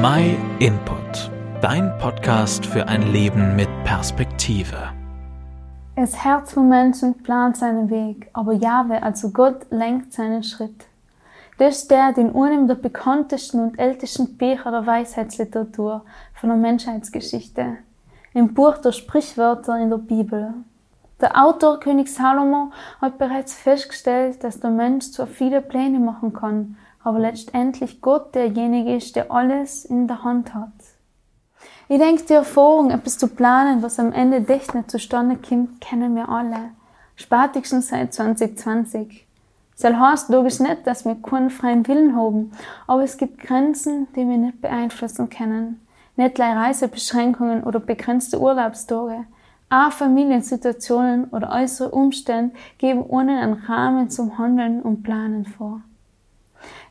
My Input, dein Podcast für ein Leben mit Perspektive. Das Herz vom Menschen plant seinen Weg, aber Jahwe, also Gott, lenkt seinen Schritt. Das ist der, den einem der bekanntesten und ältesten Bücher der Weisheitsliteratur von der Menschheitsgeschichte. Im Buch der Sprichwörter in der Bibel. Der Autor König Salomo hat bereits festgestellt, dass der Mensch zwar viele Pläne machen kann, aber letztendlich Gott derjenige ist, der alles in der Hand hat. Ich denke, die Erfahrung, etwas zu planen, was am Ende echt nicht zustande kommt, kennen wir alle. Spätestens seit 2020. Das heißt logisch nicht, dass wir keinen freien Willen haben, aber es gibt Grenzen, die wir nicht beeinflussen können. Nicht gleich Reisebeschränkungen oder begrenzte Urlaubstage. Auch Familiensituationen oder äußere Umstände geben ohne einen Rahmen zum Handeln und Planen vor.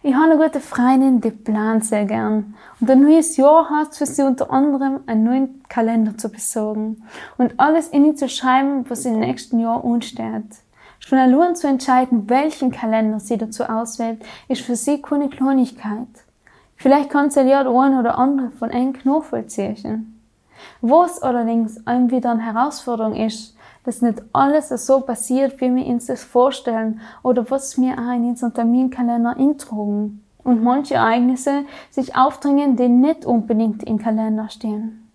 Ich habe eine gute Freundin, die plant sehr gern. Und ein neues Jahr hat für sie unter anderem einen neuen Kalender zu besorgen und alles in ihn zu schreiben, was im nächsten Jahr ansteht. Schon allein zu entscheiden, welchen Kalender sie dazu auswählt, ist für sie keine Kleinigkeit. Vielleicht kann sie ja eine oder andere von eng nachvollziehen. Was allerdings einem wieder eine Herausforderung ist, dass nicht alles so passiert, wie wir uns das vorstellen oder was wir auch in unserem Terminkalender intrugen. Und manche Ereignisse sich aufdringen, die nicht unbedingt im Kalender stehen.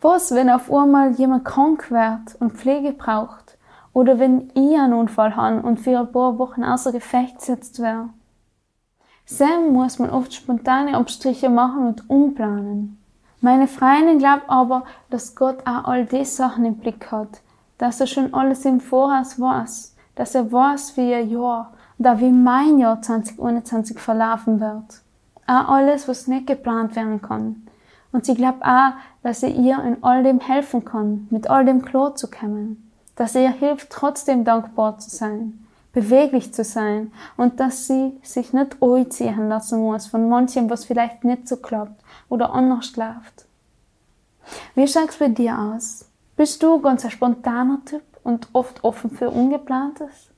Was, wenn auf einmal jemand krank wird und Pflege braucht? Oder wenn ich einen Unfall habe und für ein paar Wochen außer Gefecht gesetzt werde? Sam muss man oft spontane Abstriche machen und umplanen. Meine Freundin glaubt aber, dass Gott auch all die Sachen im Blick hat, dass er schon alles im Voraus weiß, dass er weiß, wie ihr Jahr da wie mein Jahr 2021 verlaufen wird. Auch alles, was nicht geplant werden kann. Und sie glaubt auch, dass er ihr in all dem helfen kann, mit all dem klar zu kommen. Dass er ihr hilft, trotzdem dankbar zu sein, beweglich zu sein und dass sie sich nicht anziehen lassen muss von manchem, was vielleicht nicht so klappt oder anders läuft. Wie schaut's bei dir aus? Bist du ganz ein spontaner Typ und oft offen für Ungeplantes?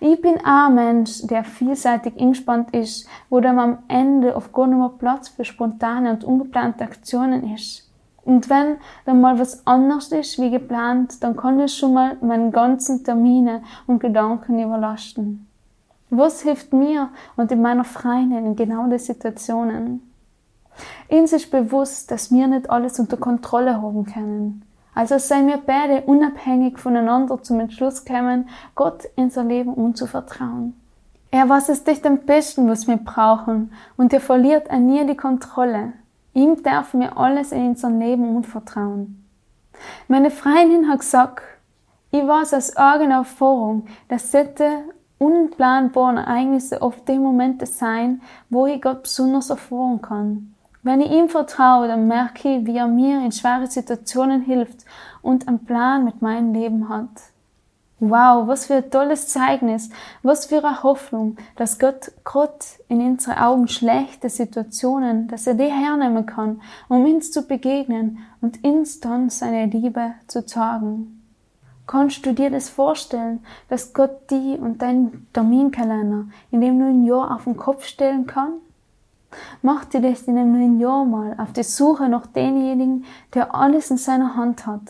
Ich bin ein Mensch, der vielseitig eingespannt ist, wo dann am Ende auf gar nicht mehr Platz für spontane und ungeplante Aktionen ist. Und wenn dann mal was anders ist wie geplant, dann kann es schon mal meinen ganzen Termine und Gedanken überlasten. Was hilft mir und in meiner Freundin in genau den Situationen? Uns ist bewusst, dass wir nicht alles unter Kontrolle haben können. Also seien wir beide unabhängig voneinander zum Entschluss kommen, Gott in unser Leben unzuvertrauen. Er weiß es dich am besten, was wir brauchen, und er verliert an nie die Kontrolle. Ihm dürfen wir alles in unserem Leben unvertrauen. Meine Freundin hat gesagt, ich weiß aus eigener Erfahrung, dass solche unplanbaren Ereignisse oft die Momente sein, wo ich Gott besonders erfahren kann. Wenn ich ihm vertraue, dann merke ich, wie er mir in schwere Situationen hilft und einen Plan mit meinem Leben hat. Wow, was für ein tolles Zeugnis, was für eine Hoffnung, dass Gott Gott in unsere Augen schlechte Situationen, dass er die hernehmen kann, um uns zu begegnen und uns dann seine Liebe zu zeigen. Kannst du dir das vorstellen, dass Gott die und deinen Terminkalender in dem neuen Jahr auf den Kopf stellen kann? Mach dir dich in einem neuen Jahr mal auf die Suche nach denjenigen, der alles in seiner Hand hat.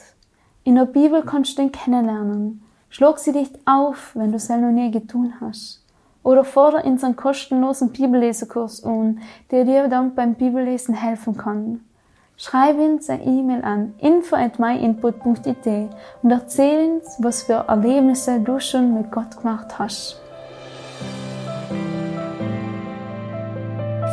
In der Bibel kannst du ihn kennenlernen. Schlag sie dich auf, wenn du es noch nie getan hast. Oder fordere in seinen kostenlosen Bibellesekurs an, der dir dann beim Bibellesen helfen kann. Schreib uns eine E-Mail an info at myinput.it und erzähl uns, was für Erlebnisse du schon mit Gott gemacht hast.